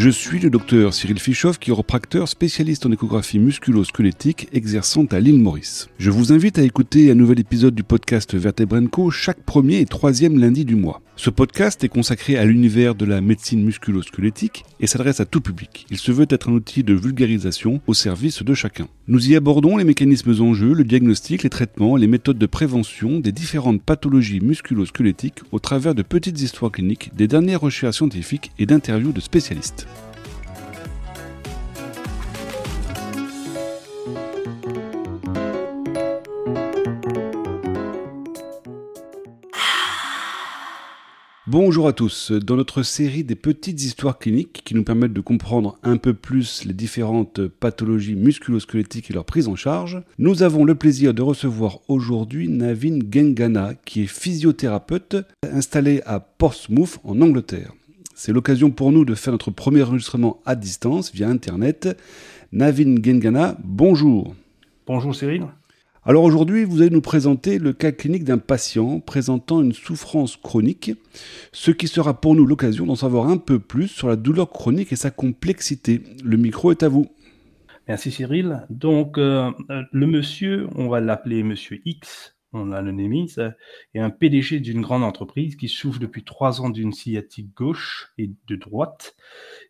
Je suis le docteur Cyril Fischoff, chiropracteur spécialiste en échographie musculo-squelettique exerçant à l'île Maurice. Je vous invite à écouter un nouvel épisode du podcast Vertebrenco chaque premier et troisième lundi du mois. Ce podcast est consacré à l'univers de la médecine musculo-squelettique et s'adresse à tout public. Il se veut être un outil de vulgarisation au service de chacun. Nous y abordons les mécanismes en jeu, le diagnostic, les traitements, les méthodes de prévention des différentes pathologies musculo-squelettiques au travers de petites histoires cliniques, des dernières recherches scientifiques et d'interviews de spécialistes. Bonjour à tous. Dans notre série des petites histoires cliniques qui nous permettent de comprendre un peu plus les différentes pathologies musculo-squelettiques et leur prise en charge, nous avons le plaisir de recevoir aujourd'hui Navin Gengana, qui est physiothérapeute installé à Portsmouth en Angleterre. C'est l'occasion pour nous de faire notre premier enregistrement à distance via Internet. Navin Gengana, bonjour. Bonjour Cyril. Alors aujourd'hui, vous allez nous présenter le cas clinique d'un patient présentant une souffrance chronique, ce qui sera pour nous l'occasion d'en savoir un peu plus sur la douleur chronique et sa complexité. Le micro est à vous. Merci Cyril. Donc euh, le monsieur, on va l'appeler monsieur X, on l'anonymise, est un PDG d'une grande entreprise qui souffre depuis trois ans d'une sciatique gauche et de droite.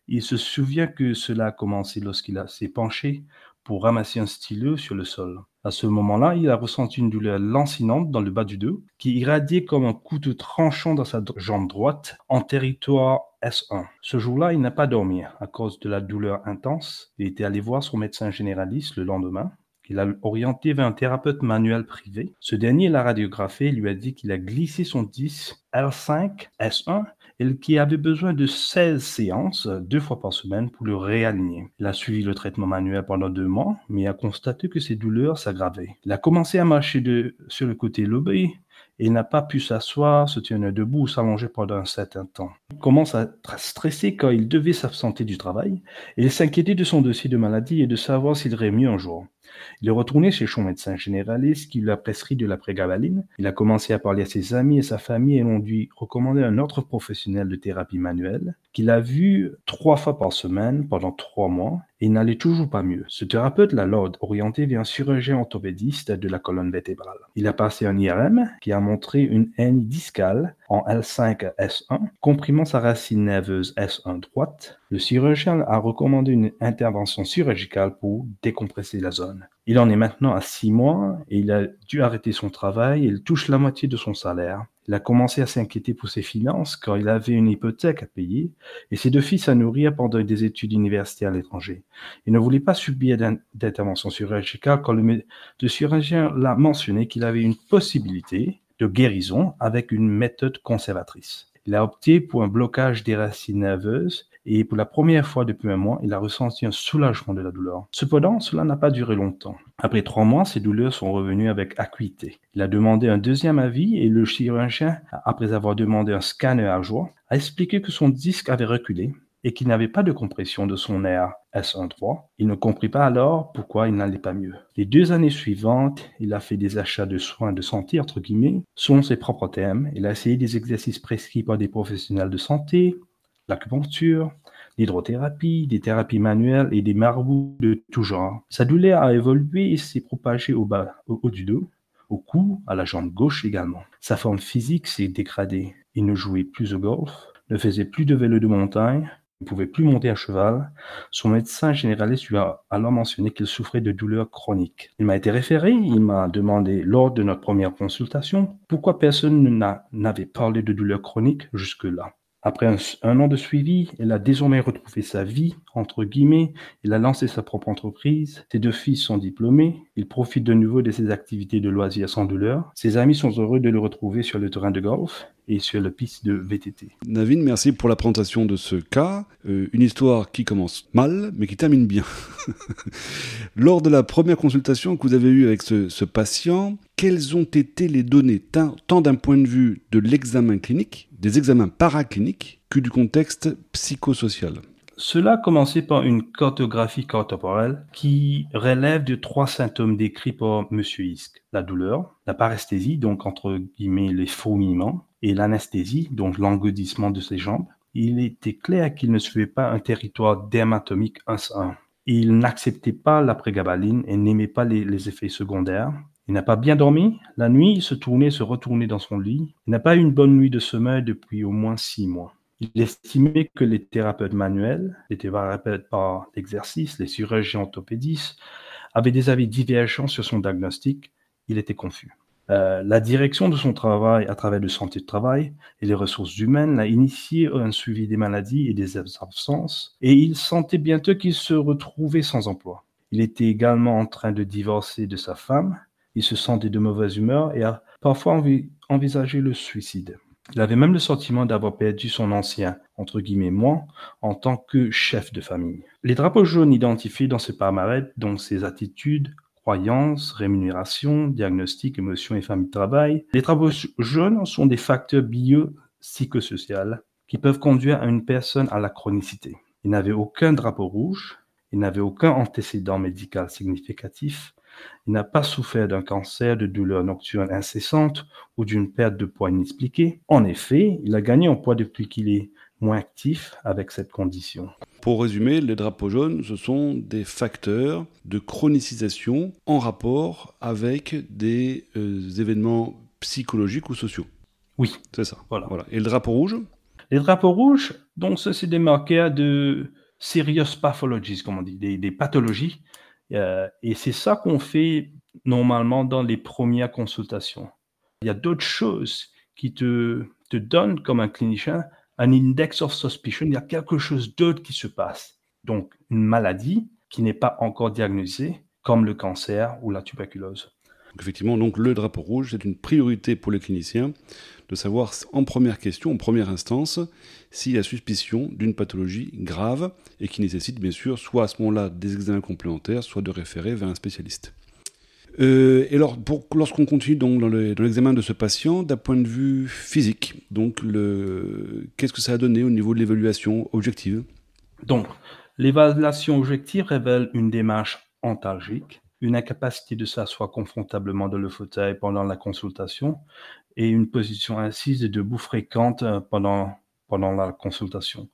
Il se souvient que cela a commencé lorsqu'il s'est penché pour ramasser un stylo sur le sol. À ce moment-là, il a ressenti une douleur lancinante dans le bas du dos qui irradiait comme un couteau tranchant dans sa jambe droite en territoire S1. Ce jour-là, il n'a pas dormi à cause de la douleur intense. Il était allé voir son médecin généraliste le lendemain. Il a orienté vers un thérapeute manuel privé. Ce dernier l'a radiographé et lui a dit qu'il a glissé son disque L5 S1 et qui avait besoin de 16 séances deux fois par semaine pour le réaligner. Il a suivi le traitement manuel pendant deux mois, mais a constaté que ses douleurs s'aggravaient. Il a commencé à marcher sur le côté lobé et n'a pas pu s'asseoir, se tenir debout ou s'allonger pendant un certain temps. Il commence à être stressé quand il devait s'absenter du travail et s'inquiétait de son dossier de maladie et de savoir s'il irait mieux un jour. Il est retourné chez son médecin généraliste qui lui a prescrit de la prégabaline. Il a commencé à parler à ses amis et sa famille et l'ont lui recommandé un autre professionnel de thérapie manuelle qu'il a vu trois fois par semaine pendant trois mois et n'allait toujours pas mieux. Ce thérapeute l'a alors orienté vers un chirurgien orthopédiste de la colonne vertébrale. Il a passé un IRM qui a montré une haine discale en L5-S1, comprimant sa racine nerveuse S1 droite. Le chirurgien a recommandé une intervention chirurgicale pour décompresser la zone. Il en est maintenant à six mois et il a dû arrêter son travail et il touche la moitié de son salaire. Il a commencé à s'inquiéter pour ses finances car il avait une hypothèque à payer et ses deux fils à nourrir pendant des études universitaires à l'étranger. Il ne voulait pas subir d'intervention chirurgicale quand le, le chirurgien l'a mentionné qu'il avait une possibilité de guérison avec une méthode conservatrice. Il a opté pour un blocage des racines nerveuses et pour la première fois depuis un mois, il a ressenti un soulagement de la douleur. Cependant, cela n'a pas duré longtemps. Après trois mois, ses douleurs sont revenues avec acuité. Il a demandé un deuxième avis et le chirurgien, après avoir demandé un scanner à joie, a expliqué que son disque avait reculé et qu'il n'avait pas de compression de son nerf S13. Il ne comprit pas alors pourquoi il n'allait pas mieux. Les deux années suivantes, il a fait des achats de soins de santé, entre guillemets, selon ses propres termes. Il a essayé des exercices prescrits par des professionnels de santé, l'acupuncture, l'hydrothérapie, des thérapies manuelles et des marabouts de tout genre. Sa douleur a évolué et s'est propagée au bas, au haut du dos, au cou, à la jambe gauche également. Sa forme physique s'est dégradée. Il ne jouait plus au golf, ne faisait plus de vélo de montagne, ne pouvait plus monter à cheval. Son médecin généraliste lui a alors mentionné qu'il souffrait de douleurs chroniques. Il m'a été référé, il m'a demandé lors de notre première consultation pourquoi personne n'avait parlé de douleurs chroniques jusque-là. Après un, an de suivi, elle a désormais retrouvé sa vie, entre guillemets. Il a lancé sa propre entreprise. Ses deux fils sont diplômés. Il profite de nouveau de ses activités de loisirs sans douleur. Ses amis sont heureux de le retrouver sur le terrain de golf et sur la piste de VTT. Navin, merci pour la présentation de ce cas. Euh, une histoire qui commence mal, mais qui termine bien. Lors de la première consultation que vous avez eue avec ce, ce patient, quelles ont été les données, tant d'un point de vue de l'examen clinique, des examens paracliniques, que du contexte psychosocial? Cela a commencé par une cartographie corporelle qui relève de trois symptômes décrits par M. Isk. La douleur, la paresthésie, donc entre guillemets les fourmillements, et l'anesthésie, donc l'engourdissement de ses jambes. Il était clair qu'il ne suivait pas un territoire dermatomique 1 à 1. Il n'acceptait pas la prégabaline et n'aimait pas les, les effets secondaires. Il n'a pas bien dormi. La nuit, il se tournait, se retournait dans son lit. Il n'a pas eu une bonne nuit de sommeil depuis au moins six mois. Il estimait que les thérapeutes manuels, les thérapeutes par l'exercice, les chirurgiens orthopédistes, avaient des avis divergents sur son diagnostic. Il était confus. Euh, la direction de son travail à travers de santé de travail et les ressources humaines l'a initié à un suivi des maladies et des absences et il sentait bientôt qu'il se retrouvait sans emploi. Il était également en train de divorcer de sa femme, il se sentait de mauvaise humeur et a parfois envisagé le suicide. Il avait même le sentiment d'avoir perdu son ancien, entre guillemets, moi, en tant que chef de famille. Les drapeaux jaunes identifiés dans ce palmarès, dont ses attitudes, croyances, rémunération, diagnostic, émotions et famille de travail, les drapeaux jaunes sont des facteurs biopsychosociaux qui peuvent conduire à une personne à la chronicité. Il n'avait aucun drapeau rouge, il n'avait aucun antécédent médical significatif, il n'a pas souffert d'un cancer, de douleurs nocturnes incessantes ou d'une perte de poids inexpliquée. En effet, il a gagné en poids depuis qu'il est moins actif avec cette condition. Pour résumer, les drapeaux jaunes, ce sont des facteurs de chronicisation en rapport avec des euh, événements psychologiques ou sociaux. Oui. C'est ça. Voilà. voilà. Et le drapeau rouge? Les drapeaux rouges, donc ça, c'est des marqueurs de serious pathologies, comme on dit, des pathologies euh, et c'est ça qu'on fait normalement dans les premières consultations. Il y a d'autres choses qui te, te donnent comme un clinicien un index of suspicion. Il y a quelque chose d'autre qui se passe. Donc, une maladie qui n'est pas encore diagnosée, comme le cancer ou la tuberculose. Effectivement, donc le drapeau rouge, c'est une priorité pour les cliniciens de savoir en première question, en première instance, s'il y a suspicion d'une pathologie grave et qui nécessite bien sûr soit à ce moment-là des examens complémentaires, soit de référer vers un spécialiste. Euh, et alors, lorsqu'on continue dans l'examen de ce patient, d'un point de vue physique, donc qu'est-ce que ça a donné au niveau de l'évaluation objective? Donc, l'évaluation objective révèle une démarche antalgique, une incapacité de s'asseoir confortablement dans le fauteuil pendant la consultation, et une position assise et debout fréquente euh, pendant, pendant la consultation.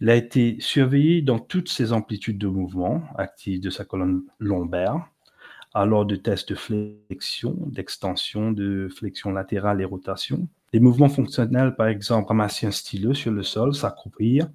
Il a été surveillé dans toutes ses amplitudes de mouvement actives de sa colonne lombaire, alors de tests de flexion, d'extension, de flexion latérale et rotation. Les mouvements fonctionnels, par exemple, ramasser un stylo sur le sol, s'accroupir,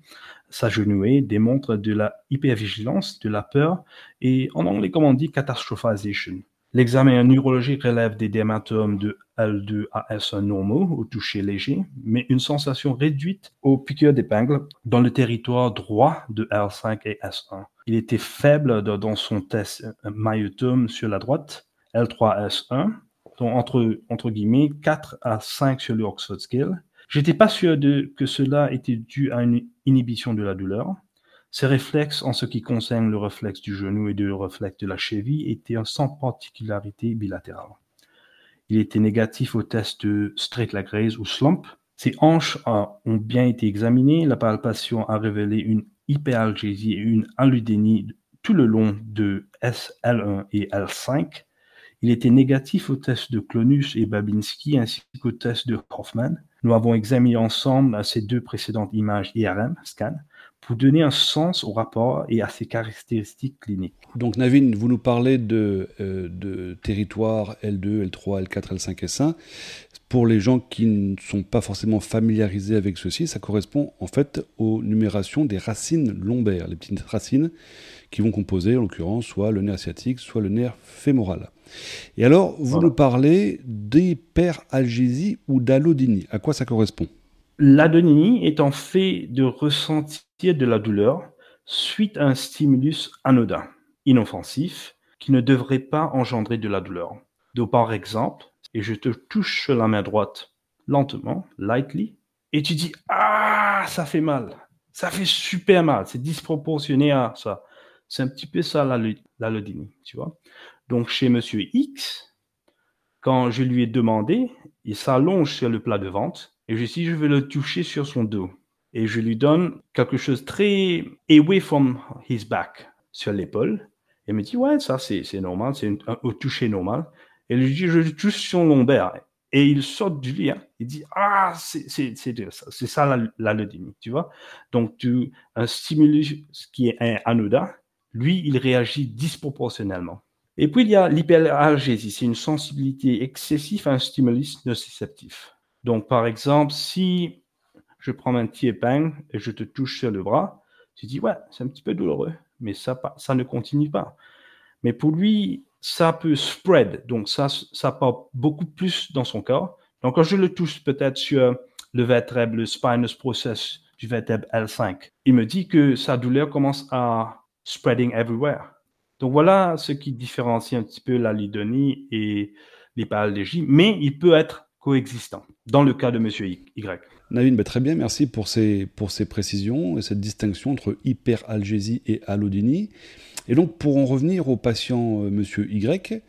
s'agenouiller, démontrent de la hypervigilance, de la peur et en anglais, comme on dit, catastrophization. L'examen neurologique relève des dermatomes de L2 à S1 normaux au toucher léger, mais une sensation réduite aux piqûres d'épingle dans le territoire droit de L5 et S1. Il était faible dans son test myotome sur la droite, L3S1, donc entre, entre guillemets 4 à 5 sur le Oxford Scale. J'étais pas sûr que cela était dû à une inhibition de la douleur. Ces réflexes, en ce qui concerne le réflexe du genou et le réflexe de la cheville, étaient sans particularité bilatérale. Il était négatif au test de straight leg raise ou slump. Ses hanches ont bien été examinées. La palpation a révélé une hyperalgésie et une alludénie tout le long de SL1 et L5. Il était négatif au test de Clonus et Babinski ainsi qu'au test de Hoffman. Nous avons examiné ensemble ces deux précédentes images IRM, scan, pour donner un sens au rapport et à ses caractéristiques cliniques. Donc Navin, vous nous parlez de, euh, de territoire L2, L3, L4, L5, S1. Pour les gens qui ne sont pas forcément familiarisés avec ceci, ça correspond en fait aux numérations des racines lombaires, les petites racines qui vont composer en l'occurrence soit le nerf sciatique, soit le nerf fémoral. Et alors, vous nous parlez d'hyperalgésie ou d'allodynie. À quoi ça correspond? L'adonie est en fait de ressentir de la douleur suite à un stimulus anodin, inoffensif, qui ne devrait pas engendrer de la douleur. Donc, par exemple, et je te touche la main droite lentement, lightly, et tu dis Ah, ça fait mal. Ça fait super mal. C'est disproportionné à ça. C'est un petit peu ça l'allodynie, tu vois. Donc, chez Monsieur X, quand je lui ai demandé, il s'allonge sur le plat de vente et je dis, je vais le toucher sur son dos. et je lui donne quelque chose très away from his back sur l'épaule. Il me dit, ouais, ça c'est normal, c'est au toucher normal. Et lui dis, je touche son lombaire. Et il sort du lit, hein. il dit, ah, c'est ça la, la tu vois. Donc, tu, un stimulus qui est anodin, lui, il réagit disproportionnellement. Et puis, il y a l'hyperalgésie, c'est une sensibilité excessive à un stimulus nociceptif. Donc, par exemple, si je prends un petit épingle et je te touche sur le bras, tu dis, ouais, c'est un petit peu douloureux, mais ça, ça ne continue pas. Mais pour lui, ça peut spread, donc ça, ça part beaucoup plus dans son corps. Donc, quand je le touche peut-être sur le vertèbre, le spinous process du vertèbre L5, il me dit que sa douleur commence à spreading everywhere. Donc voilà ce qui différencie un petit peu la lidonie et l'hyperallergie, mais il peut être coexistant dans le cas de Monsieur Y. Navin, bah, très bien, merci pour ces, pour ces précisions et cette distinction entre hyperalgésie et allodynie. Et donc, pour en revenir au patient euh, Monsieur Y,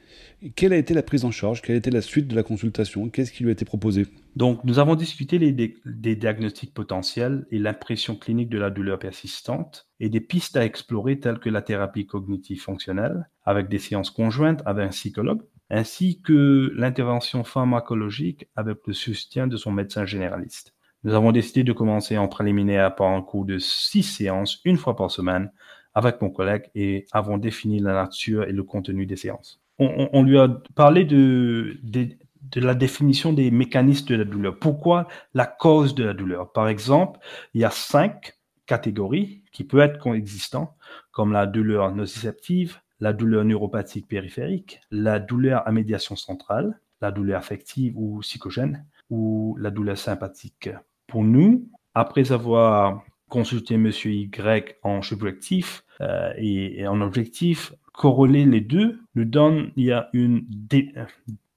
quelle a été la prise en charge? Quelle a été la suite de la consultation? Qu'est-ce qui lui a été proposé? Donc, nous avons discuté des diagnostics potentiels et l'impression clinique de la douleur persistante et des pistes à explorer telles que la thérapie cognitive fonctionnelle avec des séances conjointes avec un psychologue ainsi que l'intervention pharmacologique avec le soutien de son médecin généraliste. Nous avons décidé de commencer en préliminaire par un cours de six séances une fois par semaine avec mon collègue et avons défini la nature et le contenu des séances. On, lui a parlé de, de, la définition des mécanismes de la douleur. Pourquoi la cause de la douleur? Par exemple, il y a cinq catégories qui peuvent être coexistantes, comme la douleur nociceptive, la douleur neuropathique périphérique, la douleur à médiation centrale, la douleur affective ou psychogène, ou la douleur sympathique. Pour nous, après avoir consulté M. Y en subjectif euh, et, en objectif, corréler les deux nous donne, il y a une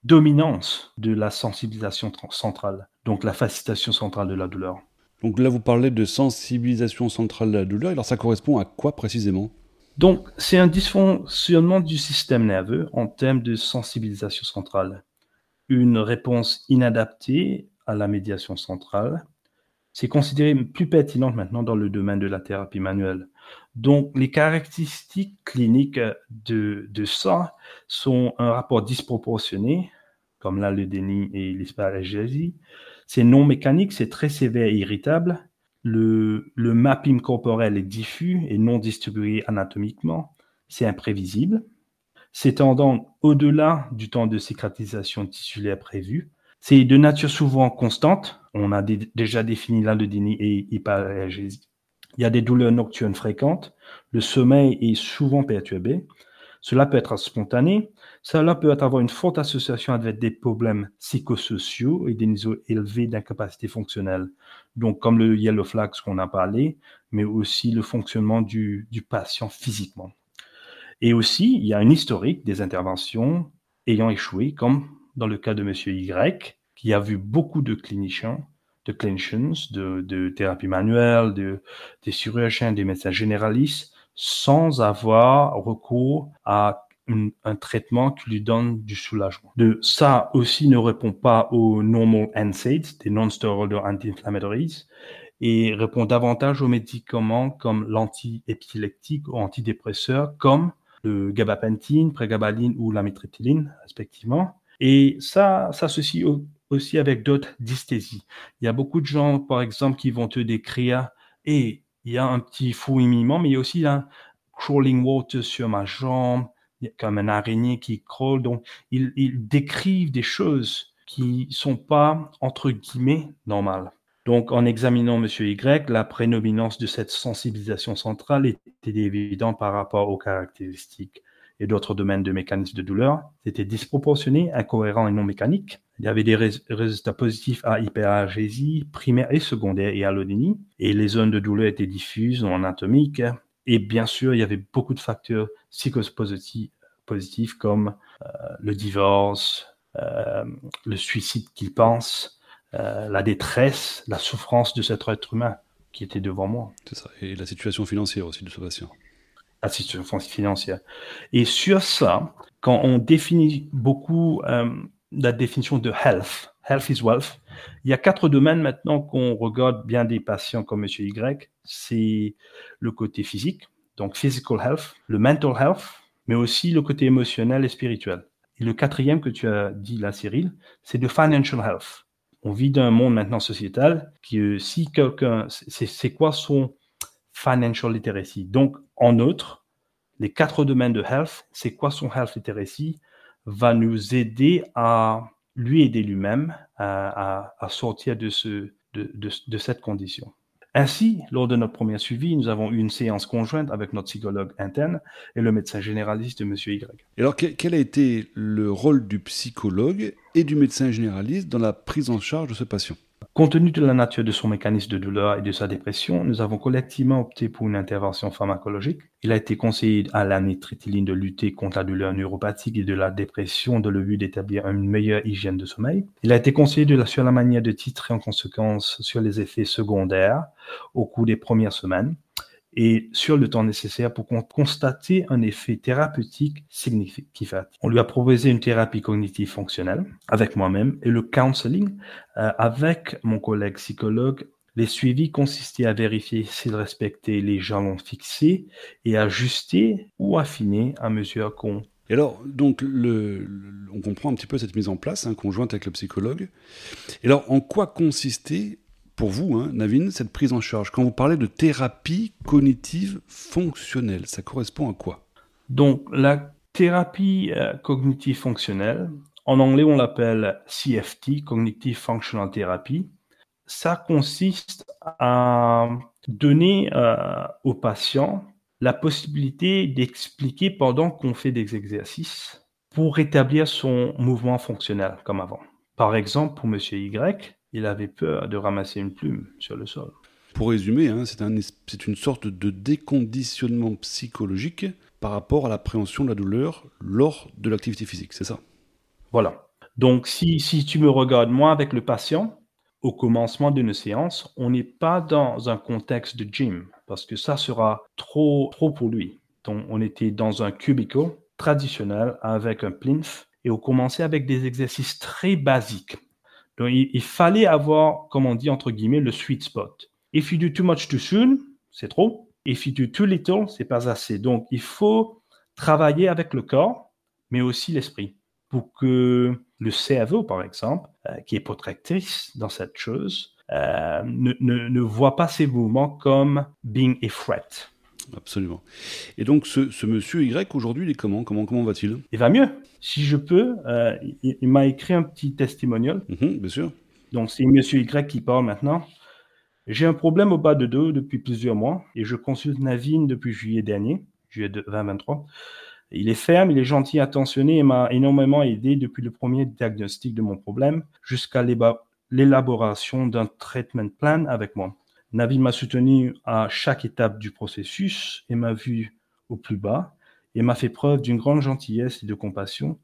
dominance de la sensibilisation centrale, donc la facilitation centrale de la douleur. Donc là, vous parlez de sensibilisation centrale de la douleur, alors ça correspond à quoi précisément? Donc, c'est un dysfonctionnement du système nerveux en termes de sensibilisation centrale. Une réponse inadaptée à la médiation centrale, c'est considéré plus pertinent maintenant dans le domaine de la thérapie manuelle. Donc, les caractéristiques cliniques de, de ça sont un rapport disproportionné, comme là le déni et l'hyperalgésie. C'est non mécanique, c'est très sévère et irritable le, mapping corporel est diffus et non distribué anatomiquement. C'est imprévisible. S'étendant au-delà du temps de cicatrisation tissulaire prévu. C'est de nature souvent constante. On a déjà défini l'allodynie et hyperalgésie. Il y a des douleurs nocturnes fréquentes. Le sommeil est souvent perturbé. Cela peut être spontané. Cela peut avoir une forte association avec des problèmes psychosociaux et des niveaux élevés d'incapacité fonctionnelle. Donc, comme le yellow flag, qu'on a parlé, mais aussi le fonctionnement du, du patient physiquement. Et aussi, il y a une historique des interventions ayant échoué, comme dans le cas de Monsieur Y, qui a vu beaucoup de cliniciens, de clinicians, de, de thérapie manuelle, de, des chirurgiens, des médecins généralistes, sans avoir recours à un traitement qui lui donne du soulagement. De ça aussi ne répond pas aux normal NSAIDs, des non-steroidal anti-inflammatories, et répond davantage aux médicaments comme l'anti-épileptique ou antidépresseur, comme le gabapentine, prégabaline ou l'amitriptyline, respectivement. Et ça s'associe aussi avec d'autres dysthésies. Il y a beaucoup de gens, par exemple, qui vont te décrire, et il y a un petit fouillement, mais il y a aussi un crawling water sur ma jambe, comme un araignée qui crawl. Donc, ils, décrivent des choses qui sont pas, entre guillemets, normales. Donc, en examinant Monsieur Y, la prédominance de cette sensibilisation centrale était évidente par rapport aux caractéristiques et d'autres domaines de mécanisme de douleur. C'était disproportionné, incohérent et non mécanique. Il y avait des résultats positifs à hyperalgésie primaire et secondaire et à l'odynie. Et les zones de douleur étaient diffuses ou anatomiques. Et bien sûr, il y avait beaucoup de facteurs psychopositifs positifs comme euh, le divorce, euh, le suicide qu'il pense, euh, la détresse, la souffrance de cet être humain qui était devant moi. C'est ça. Et la situation financière aussi de ce patient. Situation financière. Et sur ça, quand on définit beaucoup la définition de health, Health is wealth. Il y a quatre domaines maintenant qu'on regarde bien des patients comme Monsieur Y. C'est le côté physique, donc physical health, le mental health, mais aussi le côté émotionnel et spirituel. Et le quatrième que tu as dit là, Cyril, c'est le financial health. On vit dans un monde maintenant sociétal qui, euh, si quelqu'un, c'est quoi son financial literacy? Donc, en outre, les quatre domaines de health, c'est quoi son health literacy, va nous aider à lui aider lui-même à, sortir de, ce, de, cette condition. Ainsi, lors de notre premier suivi, nous avons eu une séance conjointe avec notre psychologue interne et le médecin généraliste de M. Y. Alors, quel a été le rôle du psychologue et du médecin généraliste dans la prise en charge de ce patient? Compte tenu de la nature de son mécanisme de douleur et de sa dépression, nous avons collectivement opté pour une intervention pharmacologique. Il a été conseillé à l'anitrétiline de lutter contre la douleur neuropathique et de la dépression dans le but d'établir une meilleure hygiène de sommeil. Il a été conseillé sur la manière de titrer en conséquence sur les effets secondaires au cours des premières semaines et sur le temps nécessaire pour constater un effet thérapeutique significatif. On lui a proposé une thérapie cognitive fonctionnelle avec moi-même et le counseling euh, avec mon collègue psychologue. Les suivis consistaient à vérifier s'il respectait les jalons fixés et ajuster ou affiner à mesure qu'on et alors, donc, on comprend un petit peu cette mise en place hein, conjointe avec le psychologue. Et alors, en quoi consistait pour vous, hein, Navin, cette prise en charge Quand vous parlez de thérapie cognitive fonctionnelle, ça correspond à quoi? Donc, la thérapie euh, cognitive fonctionnelle, en anglais, on l'appelle CFT, Cognitive Functional Therapy. Ça consiste à donner euh, au patient la possibilité d'expliquer pendant qu'on fait des exercices pour rétablir son mouvement fonctionnel comme avant. Par exemple, pour M. Y, il avait peur de ramasser une plume sur le sol. Pour résumer, hein, c'est un, une sorte de déconditionnement psychologique par rapport à l'appréhension de la douleur lors de l'activité physique, c'est ça? Voilà. Donc, si, si tu me regardes, moi, avec le patient, au commencement d'une séance, on n'est pas dans un contexte de gym, parce que ça sera trop, trop pour lui. Donc, on était dans un cubicle traditionnel avec un plinth, et on commençait avec des exercices très basiques il, fallait avoir, comme on dit entre guillemets, le sweet spot. If you do too much too soon, c'est trop. If you do too little, c'est pas assez. Donc, il faut travailler avec le corps, mais aussi l'esprit, pour que le cerveau, par exemple, euh, qui est protectrice dans cette chose, euh, ne, ne, voit pas ces mouvements comme being a threat. Absolument. Et donc, ce, monsieur Y, aujourd'hui, il est comment? Comment, comment va-t-il? Il va mieux. Si je peux, euh, il, m'a écrit un petit testimonial. Mhm, bien sûr. Donc, c'est monsieur Y qui parle maintenant. J'ai un problème au bas de dos depuis plusieurs mois et je consulte Navine depuis juillet dernier, juillet 2023. Il est ferme, il est gentil, attentionné et m'a énormément aidé depuis le premier diagnostic de mon problème jusqu'à l'élaboration d'un treatment plan avec moi. Navi m'a soutenu à chaque étape du processus et m'a vu au plus bas et m'a fait preuve d'une grande gentillesse et de compassion,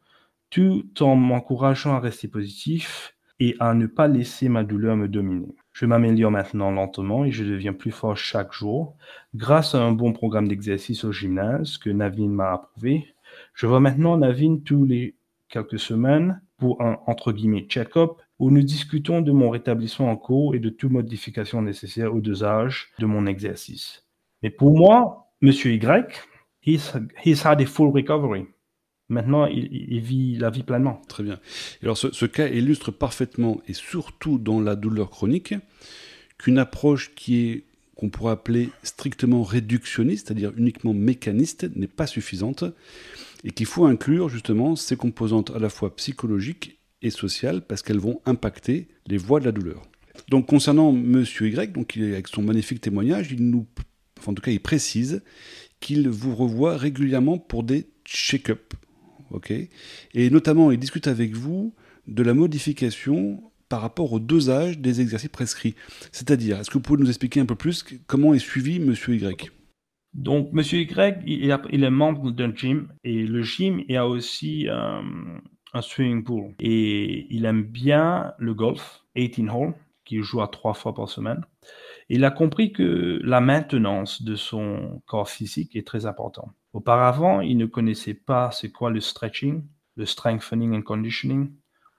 tout en m'encourageant à rester positif et à ne pas laisser ma douleur me dominer. Je m'améliore maintenant lentement et je deviens plus fort chaque jour grâce à un bon programme d'exercice au gymnase que Navin m'a approuvé. Je vois maintenant Navin tous les quelques semaines pour un entre guillemets check-up où nous discutons de mon rétablissement en cours et de toute modification nécessaire au dosage de mon exercice. Mais pour moi, Monsieur Y, he's, he's had a full recovery. Maintenant, il, vit la vie pleinement. Très bien. alors, ce, ce, cas illustre parfaitement, et surtout dans la douleur chronique, qu'une approche qui est qu'on pourrait appeler strictement réductionniste, c'est-à-dire uniquement mécaniste, n'est pas suffisante, et qu'il faut inclure justement ces composantes à la fois psychologiques et sociales parce qu'elles vont impacter les voies de la douleur. Donc concernant Monsieur Y, donc avec son magnifique témoignage, il nous, en tout cas, il précise qu'il vous revoit régulièrement pour des check-up, ok? Et notamment, il discute avec vous de la modification par rapport au dosage des exercices prescrits. C'est-à-dire, est-ce que vous pouvez nous expliquer un peu plus comment est suivi Monsieur Y? Donc, Monsieur Y, il, est membre d'un gym et le gym il a aussi euh, un swimming pool. Et il aime bien le golf, 18 hole, qu'il joue à trois fois par semaine. Il a compris que la maintenance de son corps physique est très importante. Auparavant, il ne connaissait pas c'est quoi le stretching, le strengthening and conditioning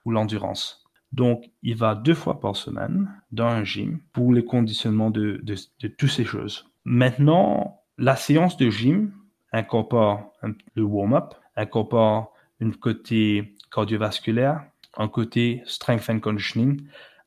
ou l'endurance. Donc, il va deux fois par semaine dans un gym pour le conditionnement de, de, toutes ces choses. Maintenant, la séance de gym incorpore le warm-up, incorpore un côté cardiovasculaire, un côté strength and conditioning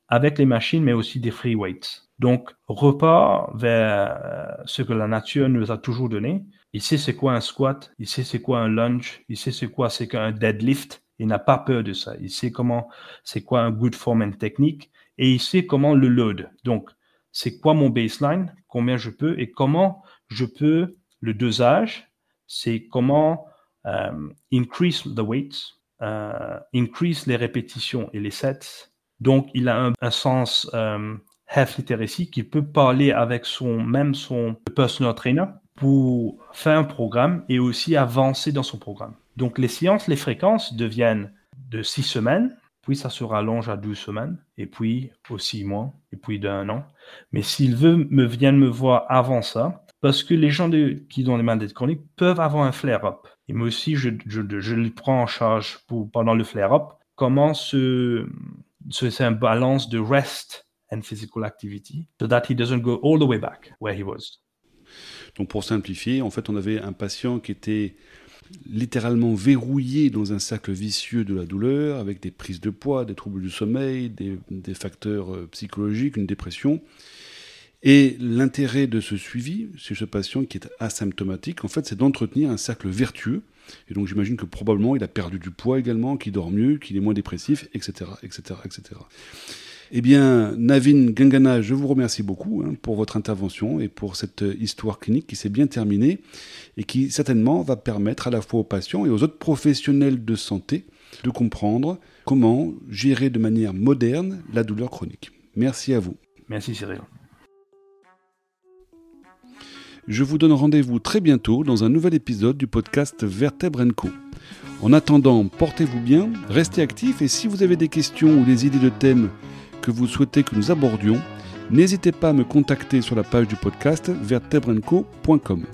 avec les machines, mais aussi des free weights. Donc, repart vers euh, ce que la nature nous a toujours donné. Il sait c'est quoi un squat, il sait c'est quoi un lunge, il sait c'est quoi c'est qu'un deadlift. Il n'a pas peur de ça. Il sait comment, c'est quoi un good form and technique et il sait comment le load. Donc, c'est quoi mon baseline, combien je peux et comment je peux le dosage. C'est comment euh, increase the weights, euh, increase les répétitions et les sets. Donc, il a un, sens euh, health literacy qui peut parler avec son même son personal trainer pour faire un programme et aussi avancer dans son programme. Donc, les séances, les fréquences deviennent de six semaines, puis ça se rallonge à 12 semaines, et puis aux six mois, et puis d'un an. Mais s'il veut me vienne me voir avant ça, parce que les gens qui ont des maladies chroniques peuvent avoir un flare-up. Et moi aussi, je, je, je, le prends en charge pendant le flare-up. Comment se, un balance de rest and physical activity so that he doesn't go all the way back where he was. Donc pour simplifier, en fait, on avait un patient qui était littéralement verrouillé dans un cercle vicieux de la douleur, avec des prises de poids, des troubles du sommeil, des, des facteurs euh, psychologiques, une dépression. Et l'intérêt de ce suivi chez ce patient qui est asymptomatique, en fait, c'est d'entretenir un cercle vertueux. Et donc j'imagine que probablement il a perdu du poids également, qu'il dort mieux, qu'il est moins dépressif, etc., etc., etc. Eh bien, Navin Gangana, je vous remercie beaucoup hein, pour votre intervention et pour cette histoire clinique qui s'est bien terminée et qui certainement va permettre à la fois aux patients et aux autres professionnels de santé de comprendre comment gérer de manière moderne la douleur chronique. Merci à vous. Merci Cyril. Je vous donne rendez-vous très bientôt dans un nouvel épisode du podcast Vertèbre Co. En attendant, portez-vous bien, restez actifs et si vous avez des questions ou des idées de thèmes que vous souhaitez que nous abordions, n'hésitez pas à me contacter sur la page du podcast vertebrenco.com.